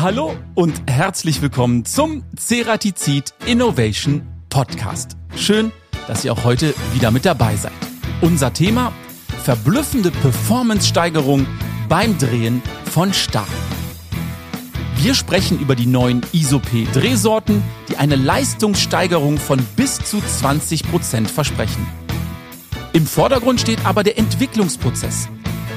Hallo und herzlich willkommen zum Ceratizid Innovation Podcast. Schön, dass ihr auch heute wieder mit dabei seid. Unser Thema verblüffende Performance-Steigerung beim Drehen von Stahl. Wir sprechen über die neuen ISOP-Drehsorten, die eine Leistungssteigerung von bis zu 20 Prozent versprechen. Im Vordergrund steht aber der Entwicklungsprozess.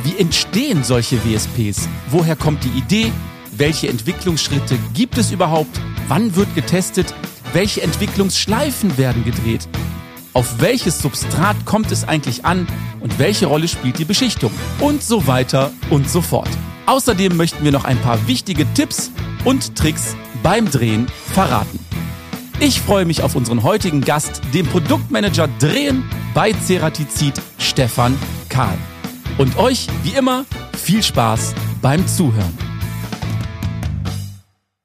Wie entstehen solche WSPs? Woher kommt die Idee? Welche Entwicklungsschritte gibt es überhaupt? Wann wird getestet? Welche Entwicklungsschleifen werden gedreht? Auf welches Substrat kommt es eigentlich an? Und welche Rolle spielt die Beschichtung? Und so weiter und so fort. Außerdem möchten wir noch ein paar wichtige Tipps und Tricks beim Drehen verraten. Ich freue mich auf unseren heutigen Gast, den Produktmanager Drehen bei Ceratizid, Stefan Kahl. Und euch, wie immer, viel Spaß beim Zuhören.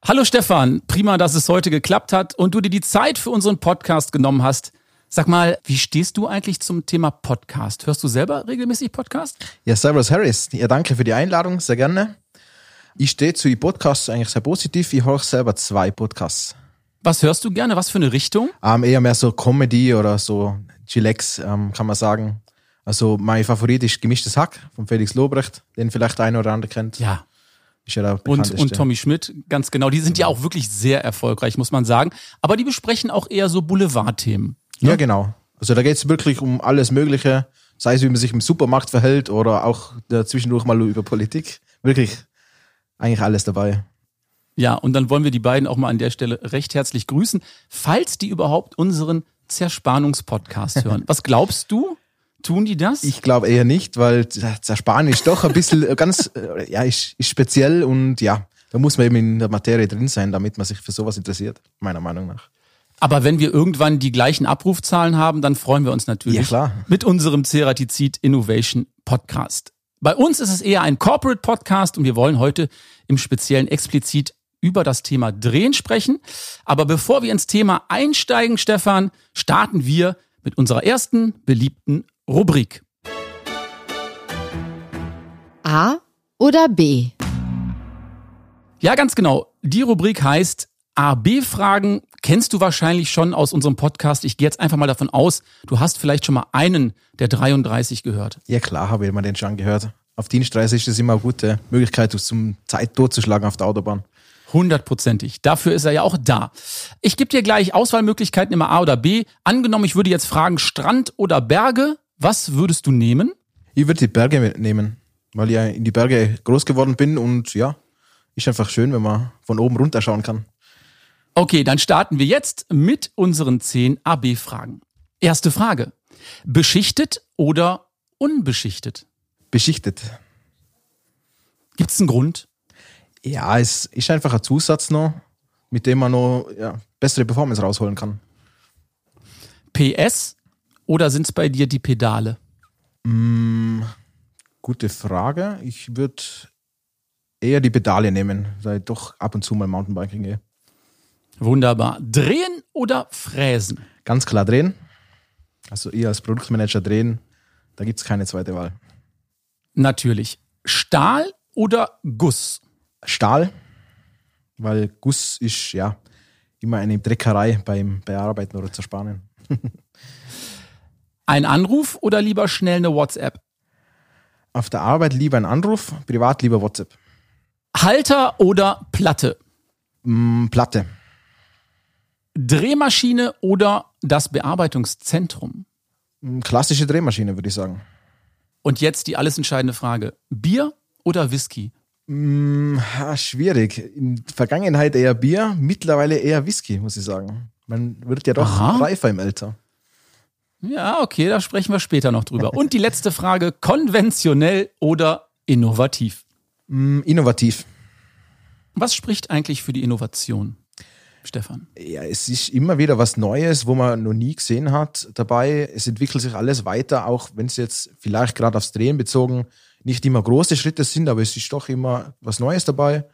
Hallo Stefan, prima, dass es heute geklappt hat und du dir die Zeit für unseren Podcast genommen hast. Sag mal, wie stehst du eigentlich zum Thema Podcast? Hörst du selber regelmäßig Podcast? Ja, Servus Harris. Ja, danke für die Einladung, sehr gerne. Ich stehe zu den Podcasts eigentlich sehr positiv. Ich höre selber zwei Podcasts. Was hörst du gerne? Was für eine Richtung? Ähm, eher mehr so Comedy oder so Chilex, ähm, kann man sagen. Also mein Favorit ist Gemischtes Hack von Felix Lobrecht, den vielleicht eine oder andere kennt. Ja, Ist ja der und, und Tommy Schmidt, ganz genau. Die sind ja auch wirklich sehr erfolgreich, muss man sagen. Aber die besprechen auch eher so Boulevardthemen. Ja, genau. Also da geht es wirklich um alles Mögliche, sei es, wie man sich im Supermarkt verhält oder auch zwischendurch mal über Politik. Wirklich eigentlich alles dabei. Ja, und dann wollen wir die beiden auch mal an der Stelle recht herzlich grüßen, falls die überhaupt unseren Zerspannungspodcast hören. Was glaubst du? Tun die das? Ich glaube eher nicht, weil Zersparen ist doch ein bisschen äh, ganz, äh, ja, ist, ist speziell und ja, da muss man eben in der Materie drin sein, damit man sich für sowas interessiert, meiner Meinung nach. Aber wenn wir irgendwann die gleichen Abrufzahlen haben, dann freuen wir uns natürlich Ja, klar. mit unserem Ceratizid Innovation Podcast. Bei uns ist es eher ein Corporate Podcast und wir wollen heute im Speziellen explizit über das Thema Drehen sprechen. Aber bevor wir ins Thema einsteigen, Stefan, starten wir mit unserer ersten beliebten Rubrik. A oder B? Ja, ganz genau. Die Rubrik heißt A-B-Fragen. Kennst du wahrscheinlich schon aus unserem Podcast. Ich gehe jetzt einfach mal davon aus, du hast vielleicht schon mal einen der 33 gehört. Ja klar, habe ich mir den schon gehört. Auf Dienstreise ist es immer eine gute Möglichkeit, zum Zeit totzuschlagen auf der Autobahn. Hundertprozentig. Dafür ist er ja auch da. Ich gebe dir gleich Auswahlmöglichkeiten immer A oder B. Angenommen, ich würde jetzt fragen Strand oder Berge. Was würdest du nehmen? Ich würde die Berge mitnehmen, weil ich ja in die Berge groß geworden bin und ja, ist einfach schön, wenn man von oben runter schauen kann. Okay, dann starten wir jetzt mit unseren 10 AB-Fragen. Erste Frage. Beschichtet oder unbeschichtet? Beschichtet. Gibt es einen Grund? Ja, es ist einfach ein Zusatz noch, mit dem man noch ja, bessere Performance rausholen kann. PS oder sind es bei dir die Pedale? Gute Frage. Ich würde eher die Pedale nehmen, weil ich doch ab und zu mal Mountainbiking gehe. Wunderbar. Drehen oder fräsen? Ganz klar drehen. Also ihr als Produktmanager drehen, da gibt es keine zweite Wahl. Natürlich. Stahl oder Guss? Stahl, weil Guss ist ja immer eine Dreckerei beim Bearbeiten oder Zerspanen. Ein Anruf oder lieber schnell eine WhatsApp? Auf der Arbeit lieber ein Anruf, privat lieber WhatsApp. Halter oder Platte? Mm, Platte. Drehmaschine oder das Bearbeitungszentrum? Mm, Klassische Drehmaschine, würde ich sagen. Und jetzt die alles entscheidende Frage. Bier oder Whisky? Mm, schwierig. In der Vergangenheit eher Bier, mittlerweile eher Whisky, muss ich sagen. Man wird ja doch Aha. reifer im Alter. Ja, okay, da sprechen wir später noch drüber. Und die letzte Frage. Konventionell oder innovativ? Mm, Innovativ. Was spricht eigentlich für die Innovation, Stefan? Ja, es ist immer wieder was Neues, wo man noch nie gesehen hat dabei. Es entwickelt sich alles weiter, auch wenn es jetzt vielleicht gerade aufs Drehen bezogen nicht immer große Schritte sind, aber es ist doch immer was Neues dabei.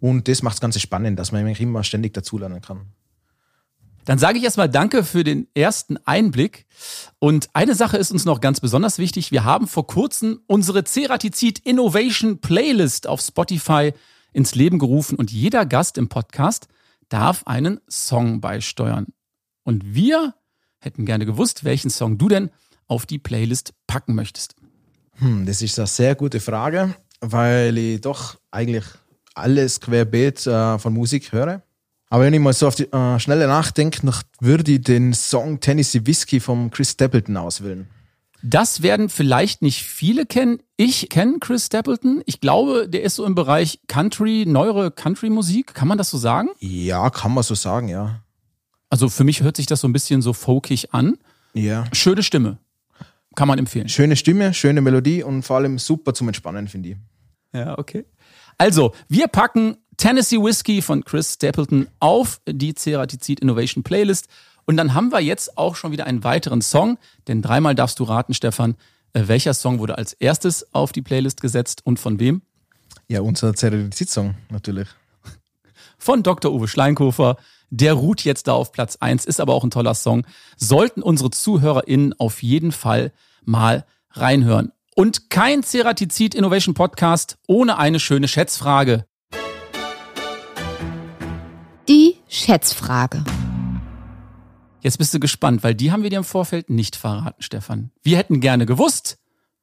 Und das macht das Ganze spannend, dass man eigentlich immer ständig dazulernen kann. Dann sage ich erstmal Danke für den ersten Einblick. Und eine Sache ist uns noch ganz besonders wichtig. Wir haben vor kurzem unsere Ceratizid Innovation Playlist auf Spotify ins Leben gerufen und jeder Gast im Podcast darf einen Song beisteuern. Und wir hätten gerne gewusst, welchen Song du denn auf die Playlist packen möchtest. Hm, das ist eine sehr gute Frage, weil ich doch eigentlich alles querbeet äh, von Musik höre. Aber wenn ich mal so auf die äh, Schnelle nachdenke, würde ich den Song Tennessee Whiskey von Chris Stapleton auswählen. Das werden vielleicht nicht viele kennen. Ich kenne Chris Stapleton. Ich glaube, der ist so im Bereich Country, neuere Country-Musik. Kann man das so sagen? Ja, kann man so sagen, ja. Also für mich hört sich das so ein bisschen so folkig an. Ja. Schöne Stimme. Kann man empfehlen. Schöne Stimme, schöne Melodie und vor allem super zum Entspannen, finde ich. Ja, okay. Also, wir packen Tennessee Whiskey von Chris Stapleton auf die Ceratizid Innovation Playlist. Und dann haben wir jetzt auch schon wieder einen weiteren Song, denn dreimal darfst du raten, Stefan, äh, welcher Song wurde als erstes auf die Playlist gesetzt und von wem? Ja, unser Ceratizid-Song natürlich. Von Dr. Uwe Schleinkofer. Der ruht jetzt da auf Platz 1, ist aber auch ein toller Song. Sollten unsere ZuhörerInnen auf jeden Fall mal reinhören. Und kein Ceratizid Innovation Podcast ohne eine schöne Schätzfrage. Schätzfrage. Jetzt bist du gespannt, weil die haben wir dir im Vorfeld nicht verraten, Stefan. Wir hätten gerne gewusst,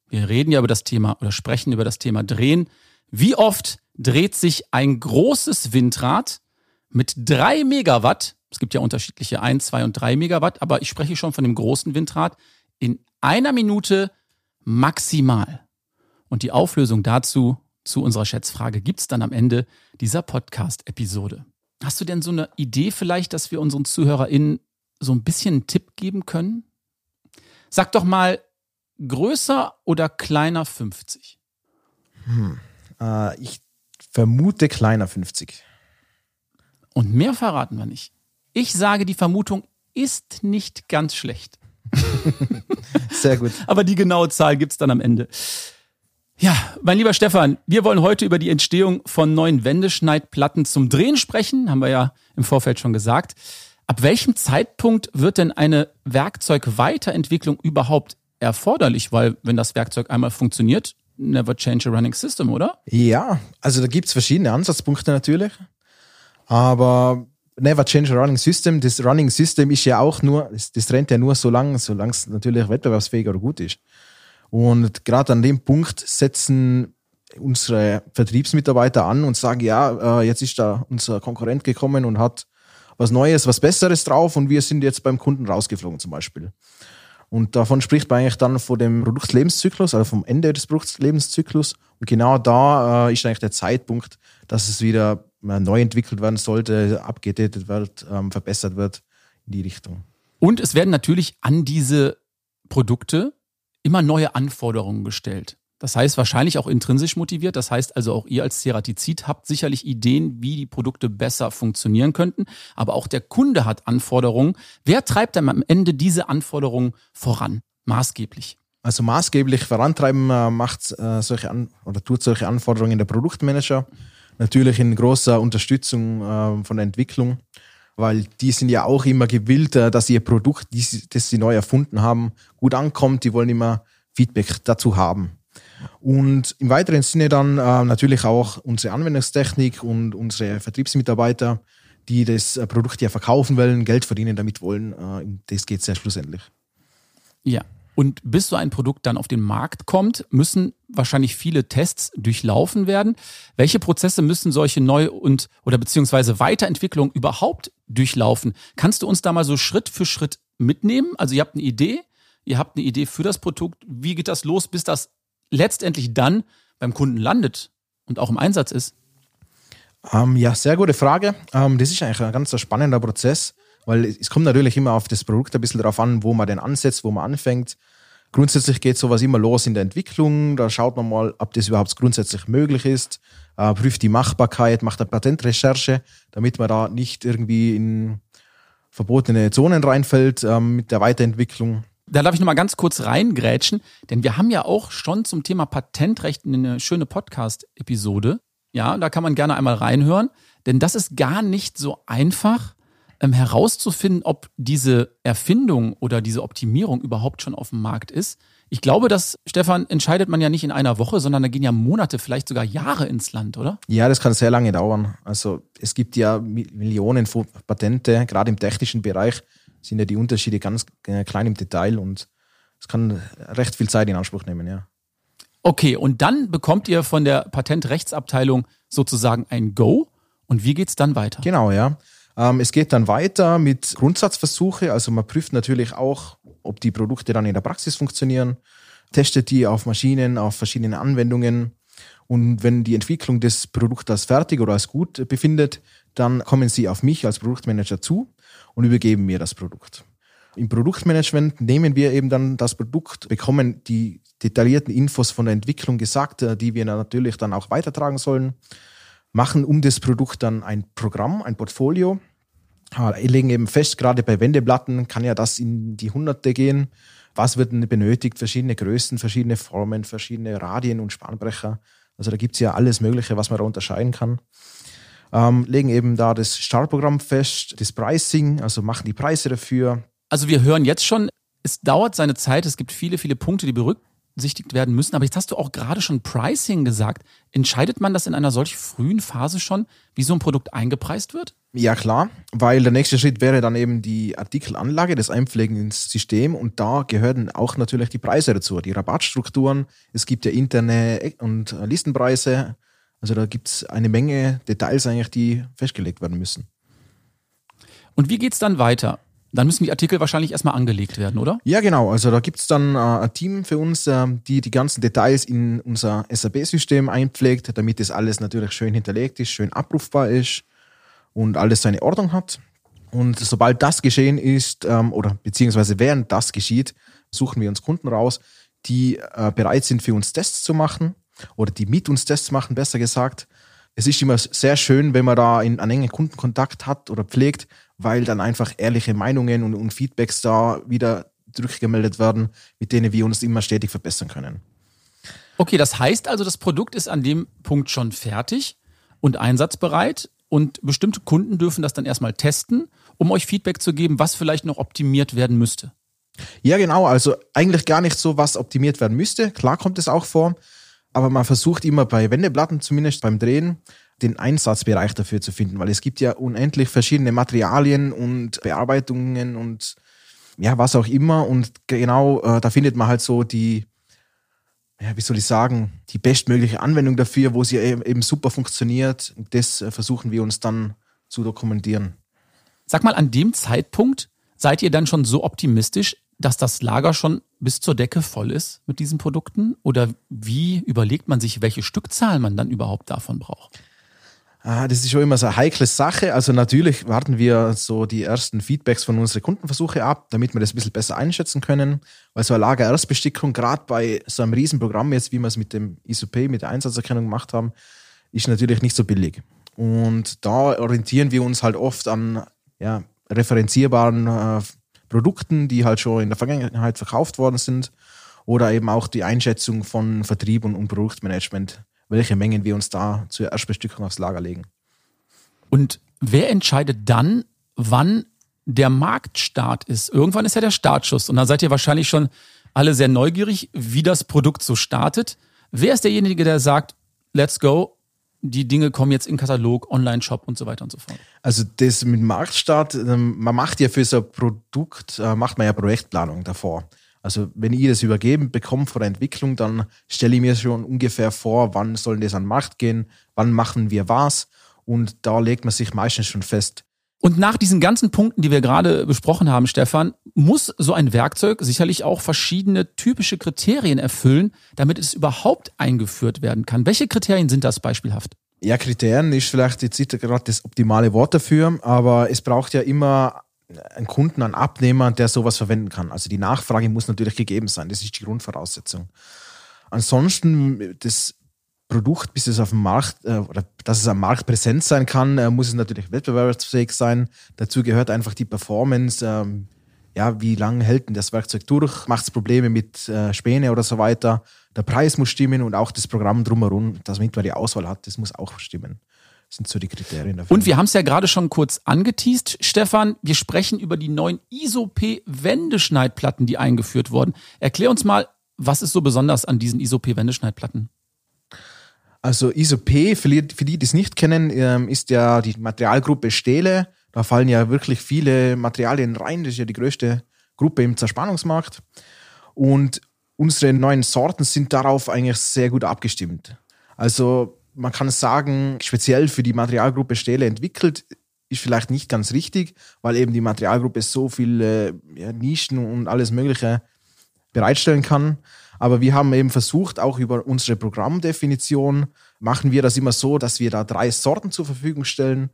wir reden ja über das Thema oder sprechen über das Thema Drehen. Wie oft dreht sich ein großes Windrad mit drei Megawatt, es gibt ja unterschiedliche ein, zwei und drei Megawatt, aber ich spreche schon von dem großen Windrad, in einer Minute maximal. Und die Auflösung dazu, zu unserer Schätzfrage, gibt es dann am Ende dieser Podcast-Episode. Hast du denn so eine Idee vielleicht, dass wir unseren ZuhörerInnen so ein bisschen einen Tipp geben können? Sag doch mal, größer oder kleiner 50? Hm. Äh, ich vermute kleiner 50. Und mehr verraten wir nicht. Ich sage, die Vermutung ist nicht ganz schlecht. Sehr gut. Aber die genaue Zahl gibt es dann am Ende. Ja, mein lieber Stefan, wir wollen heute über die Entstehung von neuen Wendeschneidplatten zum Drehen sprechen, haben wir ja im Vorfeld schon gesagt. Ab welchem Zeitpunkt wird denn eine Werkzeugweiterentwicklung überhaupt erforderlich? Weil wenn das Werkzeug einmal funktioniert, never change a running system, oder? Ja, also da gibt es verschiedene Ansatzpunkte natürlich. Aber never change a running system, das Running System ist ja auch nur, das, das rennt ja nur so lange, solange es natürlich wettbewerbsfähig oder gut ist. Und gerade an dem Punkt setzen unsere Vertriebsmitarbeiter an und sagen, ja, äh, jetzt ist da unser Konkurrent gekommen und hat was Neues, was Besseres drauf und wir sind jetzt beim Kunden rausgeflogen zum Beispiel. Und davon spricht man eigentlich dann vor dem Produktlebenszyklus, also vom Ende des Produktlebenszyklus. Und genau da äh, ist eigentlich der Zeitpunkt, dass es wieder äh, neu entwickelt werden sollte, abgedatet wird, ähm, verbessert wird in die Richtung. Und es werden natürlich an diese Produkte immer neue Anforderungen gestellt. Das heißt, wahrscheinlich auch intrinsisch motiviert. Das heißt also, auch ihr als Ceratizid habt sicherlich Ideen, wie die Produkte besser funktionieren könnten. Aber auch der Kunde hat Anforderungen. Wer treibt dann am Ende diese Anforderungen voran? Maßgeblich. Also maßgeblich vorantreiben äh, macht äh, solche an oder tut solche Anforderungen der Produktmanager. Natürlich in großer Unterstützung äh, von der Entwicklung, weil die sind ja auch immer gewillt, dass ihr Produkt, das sie neu erfunden haben, gut ankommt. Die wollen immer Feedback dazu haben. Und im weiteren Sinne dann äh, natürlich auch unsere Anwendungstechnik und unsere Vertriebsmitarbeiter, die das äh, Produkt ja verkaufen wollen, Geld verdienen damit wollen. Äh, das geht sehr schlussendlich. Ja. Und bis so ein Produkt dann auf den Markt kommt, müssen wahrscheinlich viele Tests durchlaufen werden. Welche Prozesse müssen solche Neu- und oder beziehungsweise Weiterentwicklungen überhaupt durchlaufen? Kannst du uns da mal so Schritt für Schritt mitnehmen? Also ihr habt eine Idee, ihr habt eine Idee für das Produkt. Wie geht das los, bis das letztendlich dann beim Kunden landet und auch im Einsatz ist? Ähm, ja, sehr gute Frage. Ähm, das ist eigentlich ein ganz spannender Prozess, weil es kommt natürlich immer auf das Produkt ein bisschen darauf an, wo man den ansetzt, wo man anfängt. Grundsätzlich geht sowas immer los in der Entwicklung. Da schaut man mal, ob das überhaupt grundsätzlich möglich ist, äh, prüft die Machbarkeit, macht eine Patentrecherche, damit man da nicht irgendwie in verbotene Zonen reinfällt äh, mit der Weiterentwicklung. Da darf ich nochmal ganz kurz reingrätschen, denn wir haben ja auch schon zum Thema Patentrecht eine schöne Podcast-Episode. Ja, da kann man gerne einmal reinhören, denn das ist gar nicht so einfach, ähm, herauszufinden, ob diese Erfindung oder diese Optimierung überhaupt schon auf dem Markt ist. Ich glaube, dass, Stefan, entscheidet man ja nicht in einer Woche, sondern da gehen ja Monate, vielleicht sogar Jahre ins Land, oder? Ja, das kann sehr lange dauern. Also es gibt ja Millionen von Patente, gerade im technischen Bereich sind ja die Unterschiede ganz äh, klein im Detail und es kann recht viel Zeit in Anspruch nehmen, ja. Okay, und dann bekommt ihr von der Patentrechtsabteilung sozusagen ein Go. Und wie geht's dann weiter? Genau, ja. Ähm, es geht dann weiter mit Grundsatzversuche. Also man prüft natürlich auch, ob die Produkte dann in der Praxis funktionieren, testet die auf Maschinen, auf verschiedenen Anwendungen. Und wenn die Entwicklung des Produkts als fertig oder als gut befindet, dann kommen sie auf mich als Produktmanager zu und übergeben mir das Produkt. Im Produktmanagement nehmen wir eben dann das Produkt, bekommen die detaillierten Infos von der Entwicklung gesagt, äh, die wir natürlich dann auch weitertragen sollen, machen um das Produkt dann ein Programm, ein Portfolio, legen eben fest, gerade bei Wendeplatten kann ja das in die Hunderte gehen. Was wird denn benötigt? Verschiedene Größen, verschiedene Formen, verschiedene Radien und Spanbrecher. Also da gibt es ja alles Mögliche, was man da unterscheiden kann. Ähm, legen eben da das Startprogramm fest, das Pricing, also machen die Preise dafür, also wir hören jetzt schon, es dauert seine Zeit, es gibt viele, viele Punkte, die berücksichtigt werden müssen. Aber jetzt hast du auch gerade schon Pricing gesagt. Entscheidet man das in einer solch frühen Phase schon, wie so ein Produkt eingepreist wird? Ja, klar, weil der nächste Schritt wäre dann eben die Artikelanlage, das Einpflegen ins System und da gehören auch natürlich die Preise dazu, die Rabattstrukturen. Es gibt ja interne und Listenpreise. Also da gibt es eine Menge Details eigentlich, die festgelegt werden müssen. Und wie geht es dann weiter? Dann müssen die Artikel wahrscheinlich erstmal angelegt werden, oder? Ja, genau. Also da gibt es dann äh, ein Team für uns, äh, die die ganzen Details in unser SAP-System einpflegt, damit das alles natürlich schön hinterlegt ist, schön abrufbar ist und alles seine Ordnung hat. Und sobald das geschehen ist, ähm, oder beziehungsweise während das geschieht, suchen wir uns Kunden raus, die äh, bereit sind, für uns Tests zu machen oder die mit uns Tests machen, besser gesagt. Es ist immer sehr schön, wenn man da in, einen engen Kundenkontakt hat oder pflegt, weil dann einfach ehrliche Meinungen und, und Feedbacks da wieder zurückgemeldet werden, mit denen wir uns immer stetig verbessern können. Okay, das heißt also, das Produkt ist an dem Punkt schon fertig und einsatzbereit und bestimmte Kunden dürfen das dann erstmal testen, um euch Feedback zu geben, was vielleicht noch optimiert werden müsste. Ja, genau. Also eigentlich gar nicht so, was optimiert werden müsste. Klar kommt es auch vor, aber man versucht immer bei Wendeplatten, zumindest beim Drehen, den Einsatzbereich dafür zu finden, weil es gibt ja unendlich verschiedene Materialien und Bearbeitungen und ja, was auch immer. Und genau äh, da findet man halt so die, ja, wie soll ich sagen, die bestmögliche Anwendung dafür, wo sie eben, super funktioniert. Das äh, versuchen wir uns dann zu dokumentieren. Sag mal, an dem Zeitpunkt seid ihr dann schon so optimistisch, dass das Lager schon bis zur Decke voll ist mit diesen Produkten? Oder wie überlegt man sich, welche Stückzahl man dann überhaupt davon braucht? Ah, das ist schon immer so eine heikle Sache. Also natürlich warten wir so die ersten Feedbacks von unseren Kundenversuche ab, damit wir das ein bisschen besser einschätzen können. Weil so eine Lagererstbestickung, gerade bei so einem Riesenprogramm jetzt, wie wir es mit dem ISOP, mit der Einsatzerkennung gemacht haben, ist natürlich nicht so billig. Und da orientieren wir uns halt oft an ja, referenzierbaren äh, Produkten, die halt schon in der Vergangenheit verkauft worden sind. Oder eben auch die Einschätzung von Vertrieb und, und Produktmanagement welche Mengen wir uns da zur Erstbestückung aufs Lager legen. Und wer entscheidet dann, wann der Marktstart ist? Irgendwann ist ja der Startschuss und da seid ihr wahrscheinlich schon alle sehr neugierig, wie das Produkt so startet. Wer ist derjenige, der sagt, let's go, die Dinge kommen jetzt in Katalog, Online-Shop und so weiter und so fort? Also das mit Marktstart, ähm, man macht ja für so ein Produkt, äh, macht man ja Projektplanung davor. Also wenn ich das übergeben bekomme vor der Entwicklung, dann stelle ich mir schon ungefähr vor, wann soll das an Markt gehen, wann machen wir was und da legt man sich meistens schon fest. Und nach diesen ganzen Punkten, die wir gerade besprochen haben, Stefan, muss so ein Werkzeug sicherlich auch verschiedene typische Kriterien erfüllen, damit es überhaupt eingeführt werden kann. Welche Kriterien sind das beispielhaft? Ja, Kriterien ist vielleicht jetzt gerade das optimale Wort dafür, aber es braucht ja immer einen Kunden, einen Abnehmer, der sowas verwenden kann. Also die Nachfrage muss natürlich gegeben sein. Das ist die Grundvoraussetzung. Ansonsten, das Produkt, bis es auf dem Markt äh, oder dass es am Markt präsent sein kann, äh, muss es natürlich wettbewerbsfähig sein. Dazu gehört einfach die Performance. Ähm, ja, wie lange hält denn das Werkzeug durch? Macht es Probleme mit äh, Späne oder so weiter? Der Preis muss stimmen und auch das Programm drumherum, damit man die Auswahl hat, das muss auch stimmen. Sind so die Kriterien dafür. Und wir haben es ja gerade schon kurz angeteased, Stefan. Wir sprechen über die neuen ISOP-Wendeschneidplatten, die eingeführt wurden. Erklär uns mal, was ist so besonders an diesen ISOP-Wendeschneidplatten? Also ISOP, für die, für die, die es nicht kennen, ähm, ist ja die Materialgruppe Stähle. Da fallen ja wirklich viele Materialien rein. Das ist ja die größte Gruppe im Zerspannungsmarkt. Und unsere neuen Sorten sind darauf eigentlich sehr gut abgestimmt. Also man kann sagen, speziell für die Materialgruppe Stähle entwickelt, ist vielleicht nicht ganz richtig, weil eben die Materialgruppe so viele ja, Nischen und alles Mögliche bereitstellen kann. Aber wir haben eben versucht, auch über unsere Programmdefinition machen wir das immer so, dass wir da drei Sorten zur Verfügung stellen.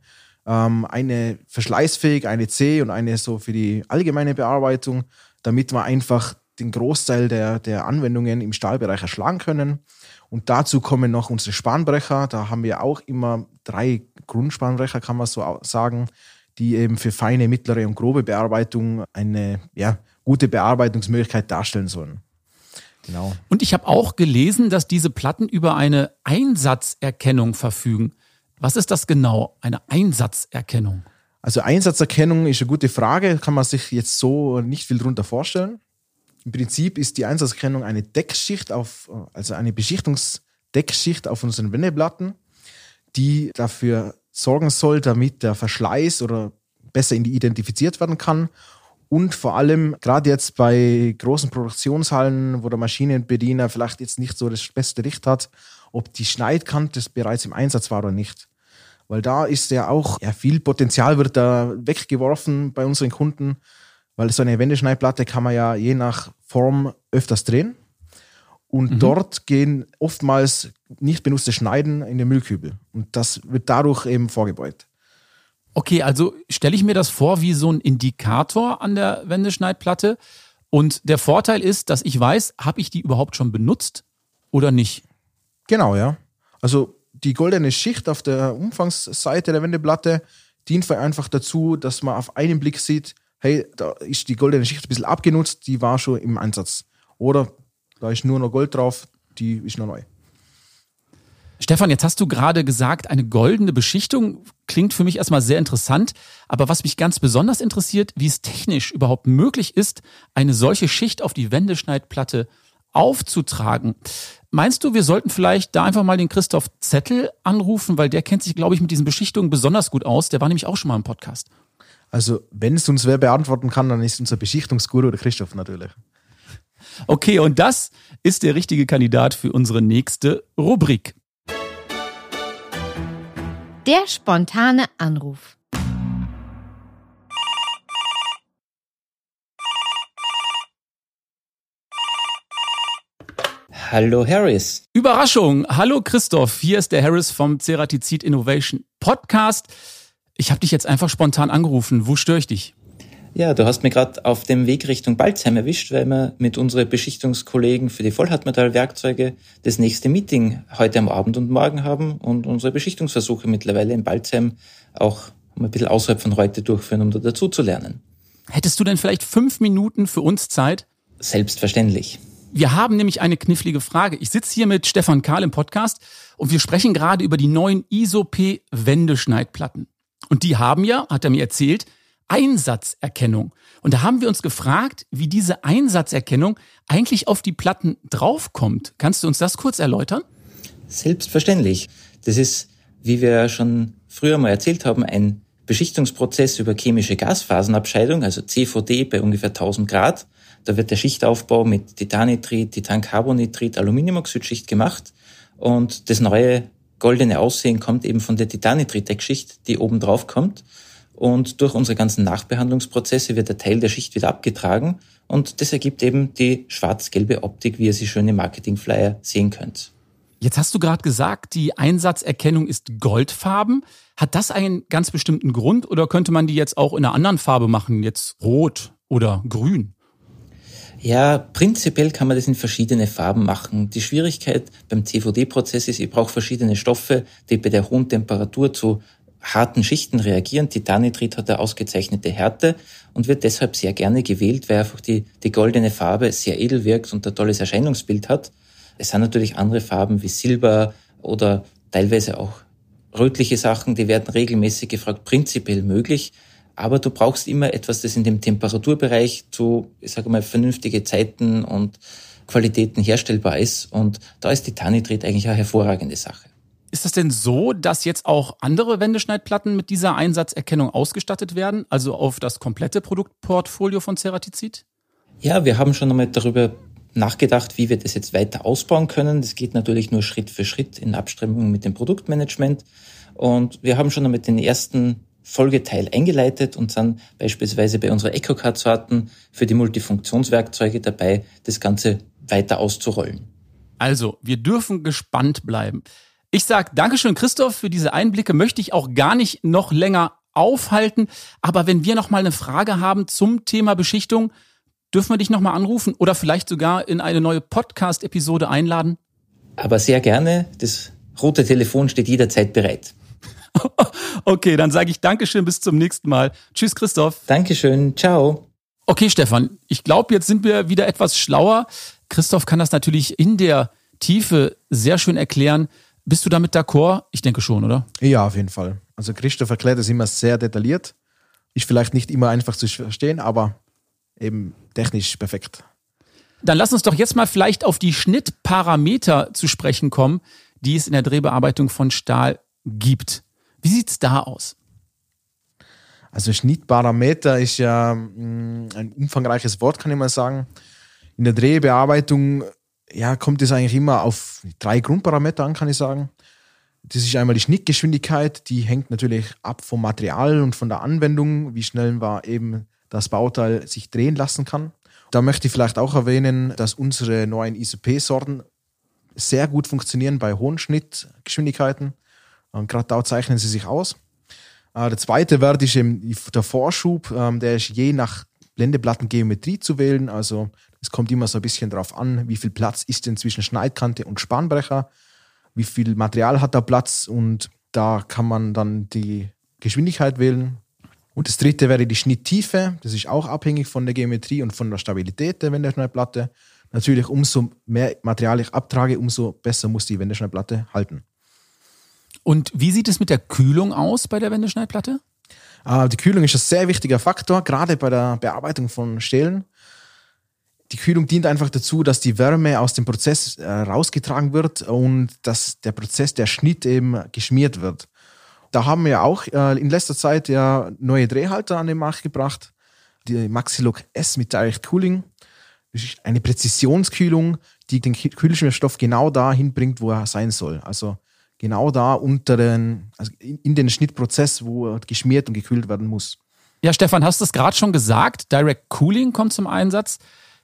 Ähm, eine verschleißfähig, eine C und eine so für die allgemeine Bearbeitung, damit wir einfach den Großteil der, der Anwendungen im Stahlbereich erschlagen können. Und dazu kommen noch unsere Spanbrecher. Da haben wir auch immer drei Grundspanbrecher, kann man so sagen, die eben für feine, mittlere und grobe Bearbeitung eine ja, gute Bearbeitungsmöglichkeit darstellen sollen. Genau. Und ich habe auch gelesen, dass diese Platten über eine Einsatzerkennung verfügen. Was ist das genau, eine Einsatzerkennung? Also Einsatzerkennung ist eine gute Frage, kann man sich jetzt so nicht viel drunter vorstellen. Im Prinzip ist die Einsatzerkennung eine Deckschicht auf, also eine Beschichtungsdeckschicht auf unseren Wendeplatten, die dafür sorgen soll, damit der Verschleiß oder besser identifiziert werden kann und vor allem, gerade jetzt bei großen Produktionshallen, wo der Maschinenbediener vielleicht jetzt nicht so das beste Licht hat, ob die Schneidkante bereits im Einsatz war oder nicht. Weil da ist ja auch, ja, viel Potenzial wird da weggeworfen bei unseren Kunden, weil so eine Wendeschneidplatte kann man ja je nach Form öfters drehen. Und mhm. dort gehen oftmals nicht benutzte Schneiden in den Müllkübel. Und das wird dadurch eben vorgebeugt. Okay, also stelle ich mir das vor wie so ein Indikator an der Wendeschneidplatte. Und der Vorteil ist, dass ich weiß, habe ich die überhaupt schon benutzt oder nicht? Genau, ja. Also die goldene Schicht auf der Umfangsseite der Wendeplatte dient einfach dazu, dass man auf einen Blick sieht, hey, da ist die goldene Schicht ein bisschen abgenutzt, die war schon im Einsatz. Oder da ist nur noch Gold drauf, die ist noch neu. Stefan, jetzt hast du gerade gesagt, eine goldene Beschichtung klingt für mich erstmal sehr interessant. Aber was mich ganz besonders interessiert, wie es technisch überhaupt möglich ist, eine solche Schicht auf die Wendeschneidplatte aufzutragen. Meinst du, wir sollten vielleicht da einfach mal den Christoph Zettel anrufen, weil der kennt sich, glaube ich, mit diesen Beschichtungen besonders gut aus. Der war nämlich auch schon mal im Podcast. Also, wenn es uns wer beantworten kann, dann ist unser Beschichtungsguru der Christoph natürlich. Okay, und das ist der richtige Kandidat für unsere nächste Rubrik. Der spontane Anruf. Hallo Harris. Überraschung. Hallo Christoph. Hier ist der Harris vom Ceratizid Innovation Podcast. Ich habe dich jetzt einfach spontan angerufen. Wo störe ich dich? Ja, du hast mir gerade auf dem Weg Richtung Balzheim erwischt, weil wir mit unseren Beschichtungskollegen für die Vollhartmetallwerkzeuge das nächste Meeting heute am Abend und morgen haben und unsere Beschichtungsversuche mittlerweile in Balzheim auch ein bisschen außerhalb von heute durchführen, um da dazu zu lernen. Hättest du denn vielleicht fünf Minuten für uns Zeit? Selbstverständlich. Wir haben nämlich eine knifflige Frage. Ich sitze hier mit Stefan Karl im Podcast und wir sprechen gerade über die neuen ISOP-Wendeschneidplatten. Und die haben ja, hat er mir erzählt, Einsatzerkennung. Und da haben wir uns gefragt, wie diese Einsatzerkennung eigentlich auf die Platten draufkommt. Kannst du uns das kurz erläutern? Selbstverständlich. Das ist, wie wir schon früher mal erzählt haben, ein Beschichtungsprozess über chemische Gasphasenabscheidung, also CVD bei ungefähr 1000 Grad. Da wird der Schichtaufbau mit Titannitrit, Titancarbonitrit, Aluminiumoxidschicht gemacht und das neue goldene Aussehen kommt eben von der Titannitrit-Deckschicht, die oben drauf kommt. Und durch unsere ganzen Nachbehandlungsprozesse wird der Teil der Schicht wieder abgetragen und das ergibt eben die schwarz-gelbe Optik, wie ihr sie schön im Marketingflyer sehen könnt. Jetzt hast du gerade gesagt, die Einsatzerkennung ist goldfarben. Hat das einen ganz bestimmten Grund oder könnte man die jetzt auch in einer anderen Farbe machen, jetzt rot oder grün? Ja, prinzipiell kann man das in verschiedene Farben machen. Die Schwierigkeit beim CVD-Prozess ist, ich brauche verschiedene Stoffe, die bei der hohen Temperatur zu harten Schichten reagieren. Titanitrit hat eine ausgezeichnete Härte und wird deshalb sehr gerne gewählt, weil einfach die, die goldene Farbe sehr edel wirkt und ein tolles Erscheinungsbild hat. Es sind natürlich andere Farben wie Silber oder teilweise auch rötliche Sachen, die werden regelmäßig gefragt, prinzipiell möglich. Aber du brauchst immer etwas, das in dem Temperaturbereich zu, ich sage mal, vernünftige Zeiten und Qualitäten herstellbar ist. Und da ist Titanitrit eigentlich eine hervorragende Sache. Ist das denn so, dass jetzt auch andere Wendeschneidplatten mit dieser Einsatzerkennung ausgestattet werden, also auf das komplette Produktportfolio von Ceratizid? Ja, wir haben schon einmal darüber nachgedacht, wie wir das jetzt weiter ausbauen können. Das geht natürlich nur Schritt für Schritt in Abstimmung mit dem Produktmanagement. Und wir haben schon einmal den ersten Folgeteil eingeleitet und sind beispielsweise bei unserer EcoCard-Sorten für die Multifunktionswerkzeuge dabei, das Ganze weiter auszurollen. Also, wir dürfen gespannt bleiben. Ich sage Dankeschön, Christoph, für diese Einblicke möchte ich auch gar nicht noch länger aufhalten. Aber wenn wir noch mal eine Frage haben zum Thema Beschichtung, dürfen wir dich noch mal anrufen oder vielleicht sogar in eine neue Podcast-Episode einladen? Aber sehr gerne. Das rote Telefon steht jederzeit bereit. okay, dann sage ich Dankeschön, bis zum nächsten Mal. Tschüss, Christoph. Dankeschön, ciao. Okay, Stefan, ich glaube, jetzt sind wir wieder etwas schlauer. Christoph kann das natürlich in der Tiefe sehr schön erklären. Bist du damit d'accord? Ich denke schon, oder? Ja, auf jeden Fall. Also Christoph erklärt es immer sehr detailliert. Ist vielleicht nicht immer einfach zu verstehen, aber eben technisch perfekt. Dann lass uns doch jetzt mal vielleicht auf die Schnittparameter zu sprechen kommen, die es in der Drehbearbeitung von Stahl gibt. Wie sieht es da aus? Also Schnittparameter ist ja mm, ein umfangreiches Wort, kann ich mal sagen. In der Drehbearbeitung ja, kommt es eigentlich immer auf drei Grundparameter an, kann ich sagen. Das ist einmal die Schnittgeschwindigkeit, die hängt natürlich ab vom Material und von der Anwendung, wie schnell war eben das Bauteil sich drehen lassen kann. Da möchte ich vielleicht auch erwähnen, dass unsere neuen ISOP-Sorten sehr gut funktionieren bei hohen Schnittgeschwindigkeiten. Und gerade da zeichnen sie sich aus. Äh, der zweite Wert ist eben der Vorschub, ähm, der ist je nach Blendeplattengeometrie zu wählen. Also es kommt immer so ein bisschen darauf an, wie viel Platz ist denn zwischen Schneidkante und Spanbrecher, wie viel Material hat da Platz und da kann man dann die Geschwindigkeit wählen. Und das dritte wäre die Schnitttiefe. Das ist auch abhängig von der Geometrie und von der Stabilität der Wendeschneidplatte. Natürlich, umso mehr Material ich abtrage, umso besser muss die Wendeschneidplatte halten. Und wie sieht es mit der Kühlung aus bei der Wendeschneidplatte? Ah, die Kühlung ist ein sehr wichtiger Faktor, gerade bei der Bearbeitung von Stählen. Die Kühlung dient einfach dazu, dass die Wärme aus dem Prozess äh, rausgetragen wird und dass der Prozess, der Schnitt eben geschmiert wird. Da haben wir auch äh, in letzter Zeit ja neue Drehhalter an den Markt gebracht. Die Maxilog S mit Direct Cooling. Das ist eine Präzisionskühlung, die den Kühlschmierstoff genau dahin bringt, wo er sein soll. Also genau da unter den, also in den Schnittprozess, wo geschmiert und gekühlt werden muss. Ja, Stefan, hast du es gerade schon gesagt? Direct Cooling kommt zum Einsatz.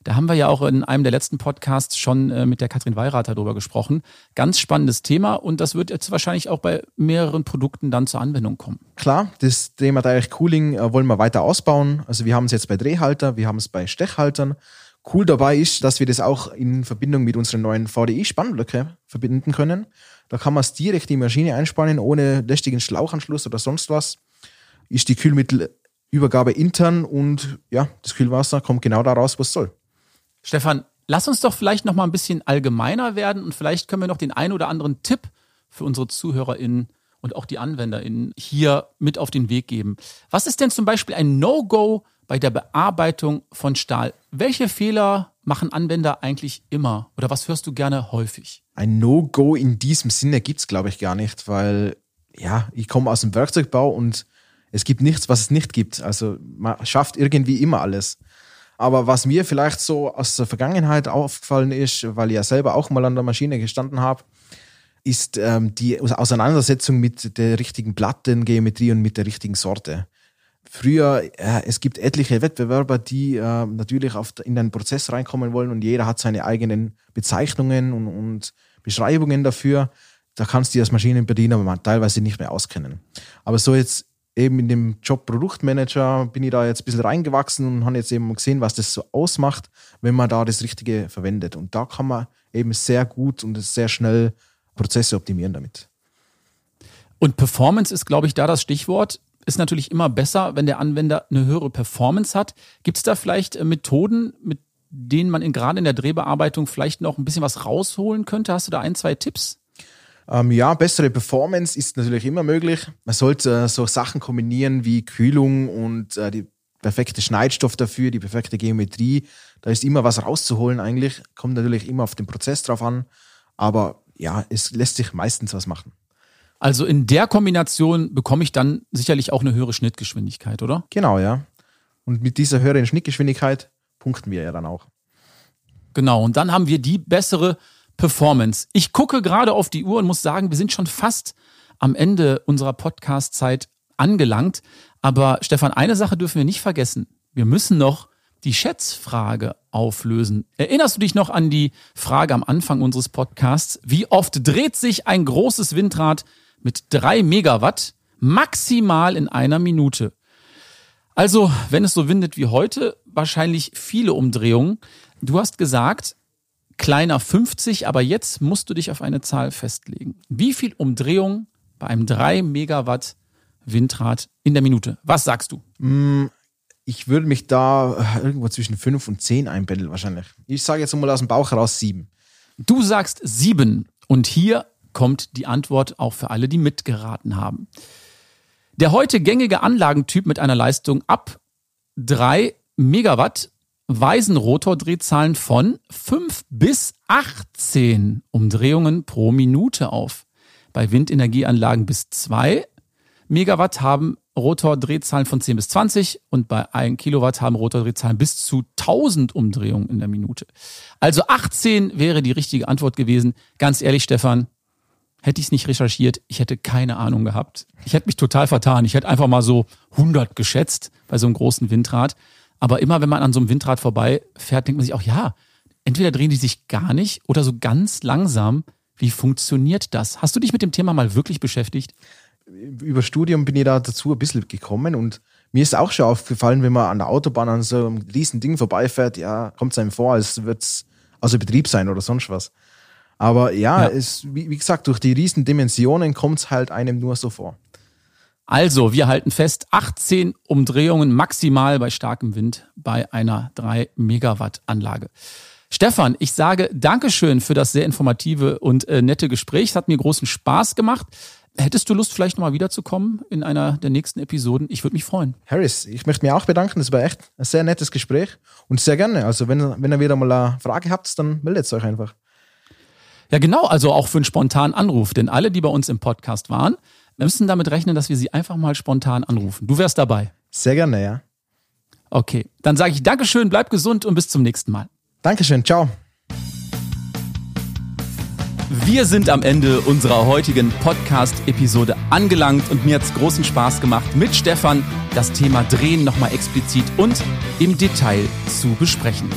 Da haben wir ja auch in einem der letzten Podcasts schon äh, mit der Katrin Weirater darüber gesprochen. Ganz spannendes Thema und das wird jetzt wahrscheinlich auch bei mehreren Produkten dann zur Anwendung kommen. Klar, das Thema Direct Cooling äh, wollen wir weiter ausbauen. Also wir haben es jetzt bei Drehhalter, wir haben es bei Stechhaltern. Cool dabei ist, dass wir das auch in Verbindung mit unseren neuen VDI-Spannblöcke verbinden können. Da kann man es direkt in die Maschine einspannen, ohne lästigen Schlauchanschluss oder sonst was. Ist die Kühlmittelübergabe intern und ja, das Kühlwasser kommt genau da raus, wo es soll. Stefan, lass uns doch vielleicht noch mal ein bisschen allgemeiner werden und vielleicht können wir noch den einen oder anderen Tipp für unsere ZuhörerInnen und auch die AnwenderInnen hier mit auf den Weg geben. Was ist denn zum Beispiel ein No-Go bei der Bearbeitung von Stahl? Welche Fehler machen Anwender eigentlich immer oder was hörst du gerne häufig? Ein No-Go in diesem Sinne gibt es, glaube ich, gar nicht, weil ja, ich komme aus dem Werkzeugbau und es gibt nichts, was es nicht gibt. Also man schafft irgendwie immer alles. Aber was mir vielleicht so aus der Vergangenheit aufgefallen ist, weil ich ja selber auch mal an der Maschine gestanden habe, ist ähm, die Auseinandersetzung mit der richtigen Plattengeometrie und mit der richtigen Sorte. Früher, äh, es gibt etliche Wettbewerber, die äh, natürlich auf, in den Prozess reinkommen wollen und jeder hat seine eigenen Bezeichnungen und, und Beschreibungen dafür. Da kannst du als Maschinenbediener teilweise nicht mehr auskennen. Aber so jetzt eben in dem Job Produktmanager bin ich da jetzt ein bisschen reingewachsen und habe jetzt eben gesehen, was das so ausmacht, wenn man da das Richtige verwendet. Und da kann man eben sehr gut und sehr schnell Prozesse optimieren damit. Und Performance ist, glaube ich, da das Stichwort. Ist natürlich immer besser, wenn der Anwender eine höhere Performance hat. Gibt es da vielleicht äh, Methoden, mit denen man in, gerade in der Drehbearbeitung vielleicht noch ein bisschen was rausholen könnte? Hast du da ein, zwei Tipps? Ähm, ja, bessere Performance ist natürlich immer möglich. Man sollte äh, so Sachen kombinieren wie Kühlung und äh, die perfekte Schneidstoff dafür, die perfekte Geometrie. Da ist immer was rauszuholen eigentlich. Kommt natürlich immer auf den Prozess drauf an. Aber ja, es lässt sich meistens was machen. Also in der Kombination bekomme ich dann sicherlich auch eine höhere Schnittgeschwindigkeit, oder? Genau, ja. Und mit dieser höheren Schnittgeschwindigkeit punkten wir ja dann auch. Genau, und dann haben wir die bessere Performance. Ich gucke gerade auf die Uhr und muss sagen, wir sind schon fast am Ende unserer Podcast-Zeit angelangt. Aber Stefan, eine Sache dürfen wir nicht vergessen. Wir müssen noch die Schätzfrage auflösen. Erinnerst du dich noch an die Frage am Anfang unseres Podcasts? Wie oft dreht sich ein großes Windrad mit drei Megawatt maximal in einer Minute? Also, wenn es so windet wie heute, wahrscheinlich viele Umdrehungen. Du hast gesagt, kleiner 50, aber jetzt musst du dich auf eine Zahl festlegen. Wie viel Umdrehung bei einem 3 Megawatt Windrad in der Minute? Was sagst du? Mm, ich würde mich da irgendwo zwischen 5 und 10 einpendeln wahrscheinlich. Ich sage jetzt mal aus dem Bauch heraus 7. Du sagst 7 und hier kommt die Antwort auch für alle, die mitgeraten haben. Der heute gängige Anlagentyp mit einer Leistung ab 3 Megawatt weisen Rotordrehzahlen von 5 bis 18 Umdrehungen pro Minute auf. Bei Windenergieanlagen bis 2 Megawatt haben Rotordrehzahlen von 10 bis 20 und bei 1 Kilowatt haben Rotordrehzahlen bis zu 1000 Umdrehungen in der Minute. Also 18 wäre die richtige Antwort gewesen. Ganz ehrlich, Stefan, hätte ich es nicht recherchiert, ich hätte keine Ahnung gehabt. Ich hätte mich total vertan. Ich hätte einfach mal so 100 geschätzt bei so einem großen Windrad. Aber immer wenn man an so einem Windrad vorbeifährt, denkt man sich auch, ja, entweder drehen die sich gar nicht oder so ganz langsam. Wie funktioniert das? Hast du dich mit dem Thema mal wirklich beschäftigt? Über Studium bin ich da dazu ein bisschen gekommen und mir ist auch schon aufgefallen, wenn man an der Autobahn an so einem riesen Ding vorbeifährt, ja, kommt es einem vor, als würde es außer Betrieb sein oder sonst was. Aber ja, ja. Es, wie, wie gesagt, durch die riesen Dimensionen kommt es halt einem nur so vor. Also, wir halten fest, 18 Umdrehungen maximal bei starkem Wind bei einer 3 Megawatt Anlage. Stefan, ich sage Dankeschön für das sehr informative und äh, nette Gespräch. Es hat mir großen Spaß gemacht. Hättest du Lust, vielleicht nochmal wiederzukommen in einer der nächsten Episoden? Ich würde mich freuen. Harris, ich möchte mich auch bedanken. Das war echt ein sehr nettes Gespräch und sehr gerne. Also, wenn, wenn ihr wieder mal eine Frage habt, dann meldet euch einfach. Ja, genau. Also auch für einen spontanen Anruf. Denn alle, die bei uns im Podcast waren, wir müssen damit rechnen, dass wir sie einfach mal spontan anrufen. Du wärst dabei. Sehr gerne, ja. Okay, dann sage ich Dankeschön, bleib gesund und bis zum nächsten Mal. Dankeschön, ciao. Wir sind am Ende unserer heutigen Podcast-Episode angelangt und mir hat es großen Spaß gemacht, mit Stefan das Thema Drehen nochmal explizit und im Detail zu besprechen.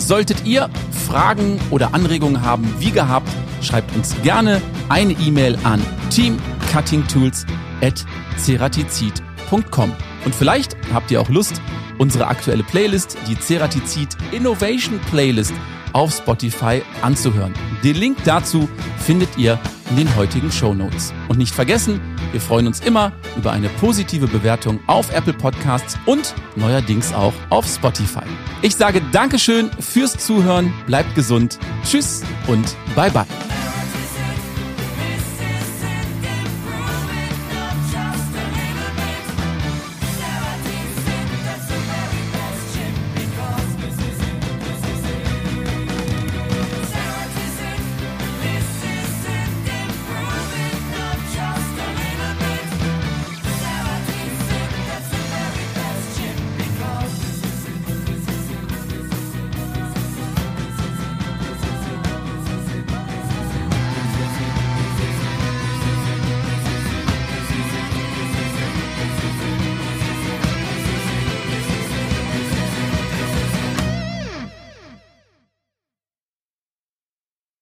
Solltet ihr Fragen oder Anregungen haben, wie gehabt, schreibt uns gerne eine E-Mail an teamcuttingtools.ceratizid.com. Und vielleicht habt ihr auch Lust, unsere aktuelle Playlist, die Ceratizid Innovation Playlist, auf Spotify anzuhören. Den Link dazu findet ihr in den heutigen Show Notes. Und nicht vergessen, wir freuen uns immer über eine positive Bewertung auf Apple Podcasts und neuerdings auch auf Spotify. Ich sage Dankeschön fürs Zuhören, bleibt gesund, tschüss und bye bye.